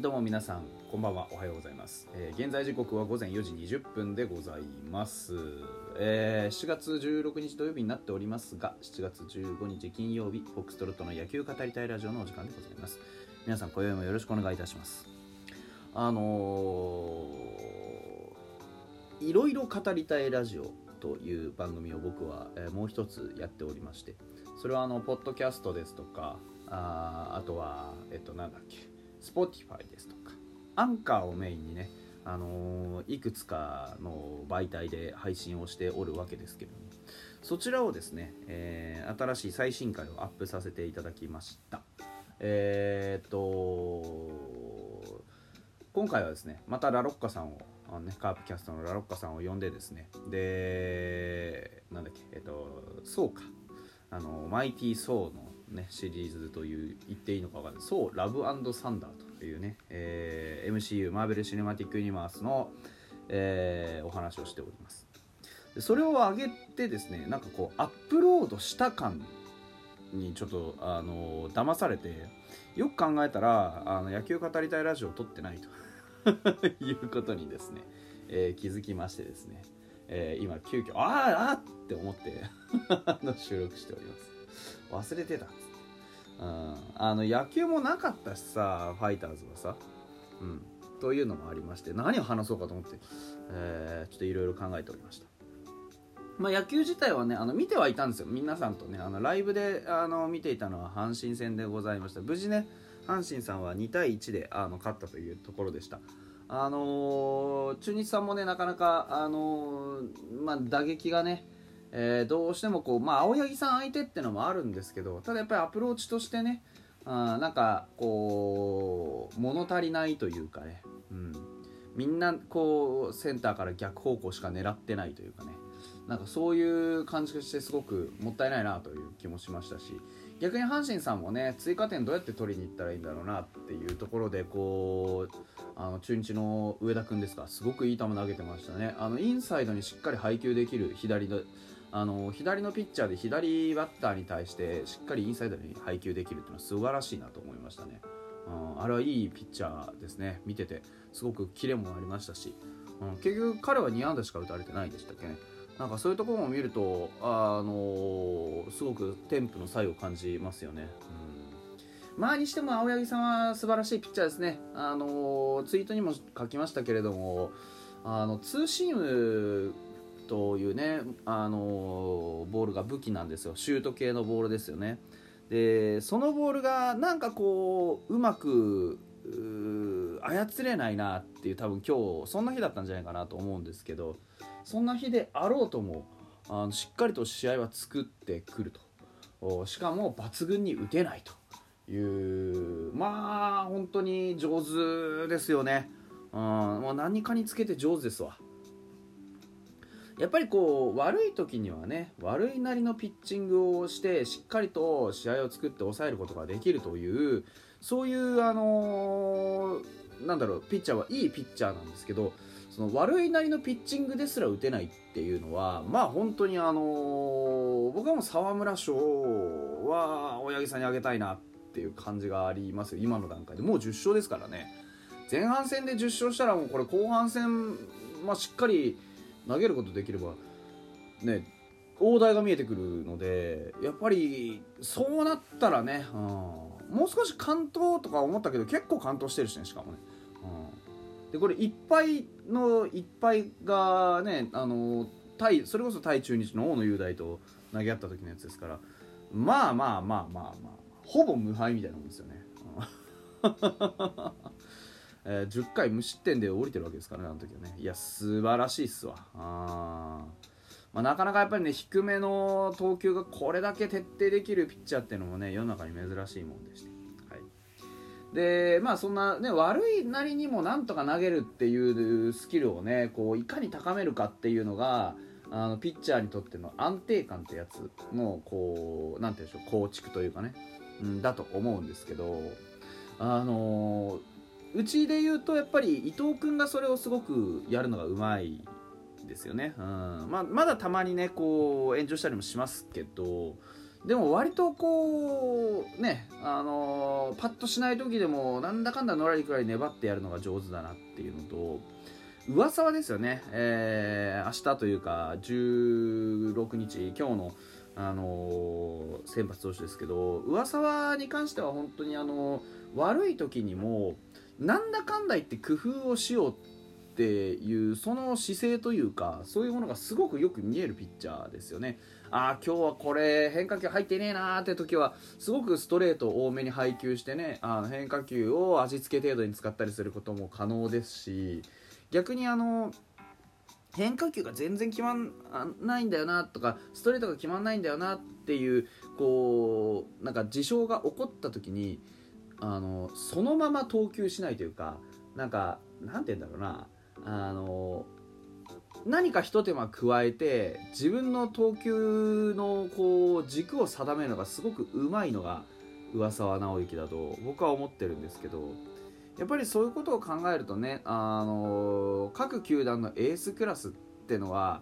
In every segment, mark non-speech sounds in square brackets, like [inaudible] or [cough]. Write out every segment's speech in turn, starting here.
どうも皆さんこんばんは。おはようございます、えー現在時刻は午前4時20分でございます、えー7月16日土曜日になっておりますが7月15日金曜日フォックストロットの野球語りたいラジオのお時間でございます。皆さん今宵もよろしくお願いいたします。あのーいろいろ語りたいラジオという番組を僕は、えーもう一つやっておりましてそれはあのポッドキャストですとかああとはえっとなんだっけ。Spotify ですとかアンカーをメインにねあのーいくつかの媒体で配信をしておるわけですけれどもそちらをですね、えー新しい最新回をアップさせていただきました。えーっと今回はですねまたラロッカさんをあの、ね、カープキャストのラロッカさんを呼んでですねでなんだっけえっとそうかあのマイティー・ソーの、ね、シリーズという言っていいのか分かんない「ソーラブサンダー」というね、えー MCU マーベル・シネマティック・ユニバースの、えーお話をしております。でそれを上げてですねなんかこうアップロードした感にちょっとあの騙されてよく考えたらあの野球語りたいラジオを撮ってないと。[laughs] いうことにですね、えー気づきましてですね、えー今急遽あーあーって思って [laughs] 収録しております。忘れてた。っつって、うん、あの野球もなかったしさファイターズはさ。うん。というのもありまして何を話そうかと思って、えーちょっといろいろ考えておりました。まあ、野球自体はねあの見てはいたんですよ。皆さんとねあのライブであの見ていたのは阪神戦でございました。無事ね阪神さんは2対1であの勝ったというところでした。あのー中日さんもねなかなか、あのーまあ、打撃がね、えーどうしてもこう、まあ、青柳さん相手ってのもあるんですけどただやっぱりアプローチとしてねあなんかこう物足りないというかね、うん、みんなこうセンターから逆方向しか狙ってないというかねなんかそういう感じがしてすごくもったいないなという気もしましたし逆に阪神さんもね追加点どうやって取りに行ったらいいんだろうなっていうところでこうあの中日の上田君ですかすごくいい球投げてましたね。あのインサイドにしっかり配球できる左あの左のピッチャーで左バッターに対してしっかりインサイドに配球できるっていうのは素晴らしいなと思いましたね、うん、あれはいいピッチャーですね。見ててすごくキレもありましたし、うん、結局彼は2安打しか打たれてないでしたっけね。なんかそういうところも見ると、あのすごくテンプの差異を感じますよね。うん、まあにしても青柳さんは素晴らしいピッチャーですね。あのツイートにも書きましたけれども、あのツーシームというね、あのボールが武器なんですよ。シュート系のボールですよね。で、そのボールがなんかこううまく操れないなっていう多分今日そんな日だったんじゃないかなと思うんですけど。そんな日であろうともあのしっかりと試合は作ってくるとしかも抜群に打てないというまあ本当に上手ですよね、うん、もう何かにつけて上手ですわやっぱりこう悪い時にはね悪いなりのピッチングをしてしっかりと試合を作って抑えることができるというそういうあのーなんだろうピッチャーはいいピッチャーなんですけどその悪いなりのピッチングですら打てないっていうのはまあ本当にあのー僕はもう沢村賞は青柳さんにあげたいなっていう感じがありますよ。今の段階で。もう10勝ですからね。前半戦で10勝したらもうこれ後半戦、まあ、しっかり投げることできればね大台が見えてくるのでやっぱりそうなったらね、うん、もう少し完投とか思ったけど結構完投してるしねしかもね、うん、でこれいっぱいのいっぱいがねあの対それこそ対中日の大野雄大と投げ合った時のやつですからまあまあまあまあまあほぼ無敗みたいなもんですよね、うん。えー10回無失点で降りてるわけですからねあの時はね。いや素晴らしいっすわ。あまあ、なかなかやっぱりね低めの投球がこれだけ徹底できるピッチャーっていうのもね世の中に珍しいもんでして、はい、でまあそんなね悪いなりにもなんとか投げるっていうスキルをねこういかに高めるかっていうのがあのピッチャーにとっての安定感ってやつのこうなんて言うんでしょう構築というかね、うん、だと思うんですけどあのうちで言うとやっぱり伊藤君がそれをすごくやるのがうまいですよね、うん。まあ、まだたまにねこう炎上したりもしますけどでも割とこうねあのー、パッとしない時でもなんだかんだのらりくらい粘ってやるのが上手だなっていうのと噂はですよね、えー、明日というか16日今日のあのー、先発投手ですけど上沢に関しては本当にあのー、悪い時にもなんだかんだ言って工夫をしようっていうその姿勢というかそういうものがすごくよく見えるピッチャーですよね。ああ今日はこれ変化球入ってねえなーって時はすごくストレート多めに配球してねあ変化球を味付け程度に使ったりすることも可能ですし逆にあの変化球が全然決まんないんだよなとかストレートが決まんないんだよなっていうこうなんか事象が起こった時にあのそのまま投球しないというかなんかなんて言うんだろうな。あの何か一手間加えて自分の投球のこう軸を定めるのがすごくうまいのが上沢直之だと僕は思ってるんですけどやっぱりそういうことを考えるとねあの各球団のエースクラスってのは、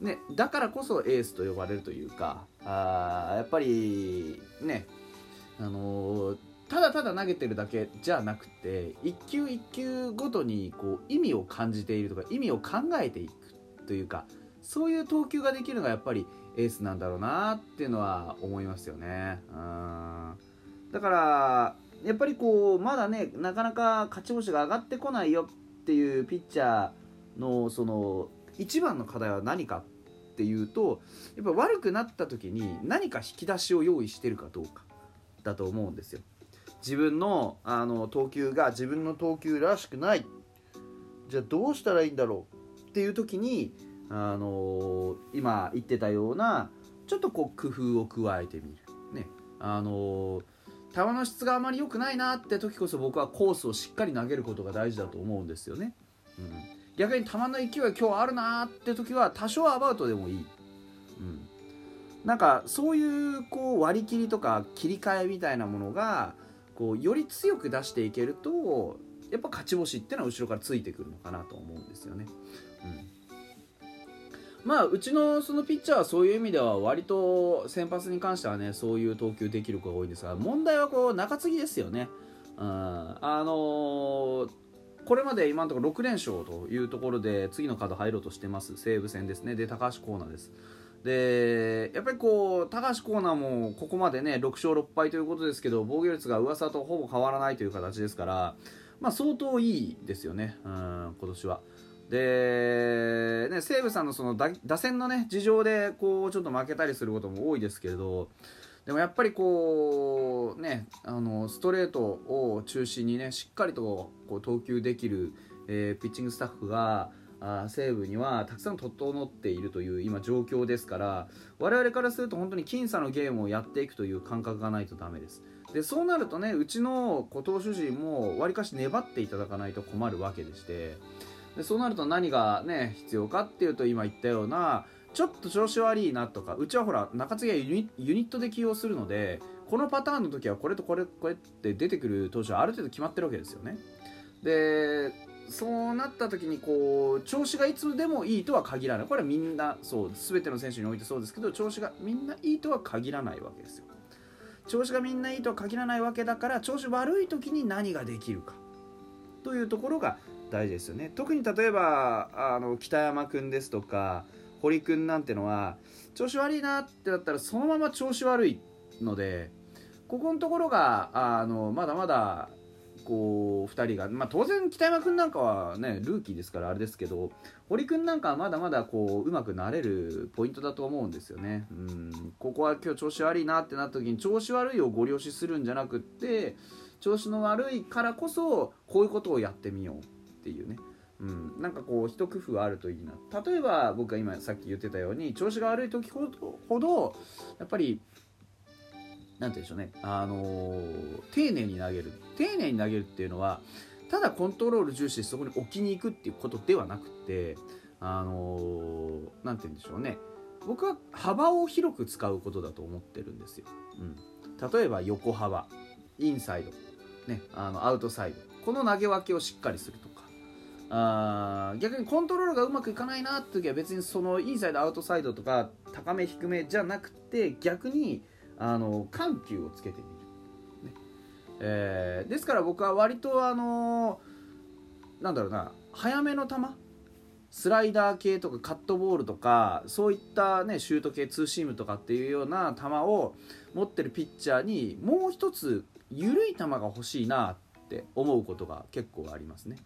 ね、だからこそエースと呼ばれるというかあやっぱりねあのただただ投げてるだけじゃなくて一球一球ごとにこう意味を感じているとか意味を考えていくというかそういう投球ができるのがやっぱりエースなんだろうなっていうのは思いますよね。うんだからやっぱりこうまだねなかなか勝ち星が上がってこないよっていうピッチャーのその一番の課題は何かっていうとやっぱ悪くなった時に何か引き出しを用意してるかどうかだと思うんですよ。自分のあの投球が自分の投球らしくない。じゃあどうしたらいいんだろうっていう時にあの今言ってたようなちょっとこう工夫を加えてみる。ね。あの球の質があまり良くないなって時こそ僕はコースをしっかり投げることが大事だと思うんですよね、うん、逆に球の勢い今日あるなって時は多少アバウトでもいい、うん、なんかそういうこう割り切りとか切り替えみたいなものがこうより強く出していけるとやっぱ勝ち星っていうのは後ろからついてくるのかなと思うんですよね。うん。まあうちのそのピッチャーはそういう意味では割と先発に関してはねそういう投球できる子が多いんですが問題はこう中継ぎですよね。うん、あのー、これまで今のところ6連勝というところで次のカード入ろうとしてます。西武戦ですね。で高橋コーナーです。でやっぱりこう高橋コーナーもここまでね6勝6敗ということですけど防御率が噂とほぼ変わらないという形ですからまあ相当いいですよね、うん、今年は。で、ね、西武さんのその打線のね事情でこうちょっと負けたりすることも多いですけれどでもやっぱりこうねあのストレートを中心にねしっかりとこう投球できる、えー、ピッチングスタッフがあ西武にはたくさん整っているという今状況ですから我々からすると本当に僅差のゲームをやっていくという感覚がないとダメです。でそうなるとねうちの投手陣もわりかし粘っていただかないと困るわけでしてでそうなると何がね必要かっていうと今言ったようなちょっと調子悪いなとかうちはほら中継ぎはユニユニットで起用するのでこのパターンの時はこれとこれこれって出てくる投手はある程度決まってるわけですよね。でそうなった時にこう調子がいつでもいいとは限らない。これはみんなそう全ての選手においてそうですけど調子がみんないいとは限らないわけですよ。調子がみんないいとは限らないわけだから調子悪い時に何ができるか。というところが大事ですよね。特に例えばあの北山君ですとか堀君なんてのは調子悪いなってなったらそのまま調子悪いのでここのところがあのまだまだこう2人が、まあ、当然北山君なんかはねルーキーですからあれですけど堀君なんかはまだまだこううまくなれるポイントだと思うんですよね。うん。ここは今日調子悪いなってなった時に調子悪いをご了承するんじゃなくって調子の悪いからこそこういうことをやってみようっていうね。うん、なんかこう一工夫あるといいな。例えば僕が今さっき言ってたように調子が悪い時ほどほどやっぱり何て言うんでしょうね、あのー、丁寧に投げる。丁寧に投げるっていうのはただコントロール重視でそこに置きに行くっていうことではなくてあの何、ー、て言うんでしょうね。僕は幅を広く使うことだと思ってるんですよ、うん、例えば横幅。インサイド、ね、あのアウトサイド。この投げ分けをしっかりするとか。あ逆にコントロールがうまくいかないなって時は別にそのインサイドアウトサイドとか高め低めじゃなくて逆にあの緩急をつけてみる、ね。えー、ですから僕は割とあのなんだろうな。早めの球。スライダー系とかカットボールとかそういったねシュート系ツーシームとかっていうような球を持ってるピッチャーにもう一つ緩い球が欲しいなって思うことが結構ありますね。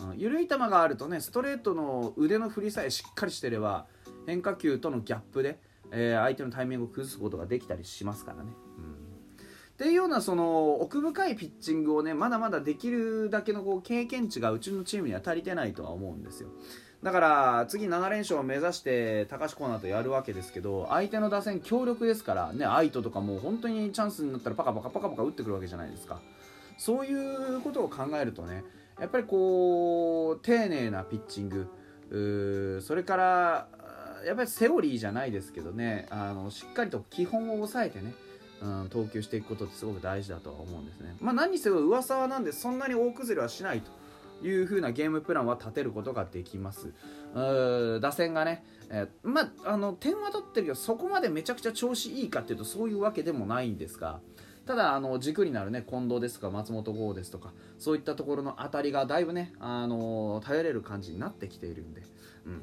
うん、緩い球があるとねストレートの腕の振りさえしっかりしてれば変化球とのギャップで、えー、相手のタイミングを崩すことができたりしますからね。うん。っていうようなその奥深いピッチングをねまだまだできるだけのこう経験値がうちのチームには足りてないとは思うんですよ。だから次7連勝を目指して高橋コーナーとやるわけですけど相手の打線強力ですからねアイトとかも本当にチャンスになったらパカパカパカパカ打ってくるわけじゃないですか。そういうことを考えるとねやっぱりこう丁寧なピッチングそれからやっぱりセオリーじゃないですけどねあのしっかりと基本を抑えてねうん、投球していくことってすごく大事だとは思うんですね。まあ、何にせよ噂はなんでそんなに大崩れはしないという風なゲームプランは立てることができます。うー打線がね、えー、まあ、あの点は取ってるけどそこまでめちゃくちゃ調子いいかっていうとそういうわけでもないんですが。ただあの軸になるね近藤ですとか松本剛ですとかそういったところの当たりがだいぶねあの頼れる感じになってきているんで、うん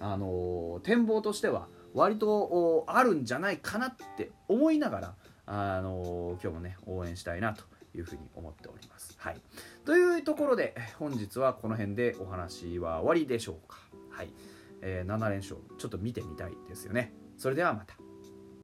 あの展望としては割とあるんじゃないかなって思いながらあの今日もね応援したいなというふうに思っております。はい、というところで本日はこの辺でお話は終わりでしょうか。はいえー、7連勝ちょっと見てみたいですよね。それではまた。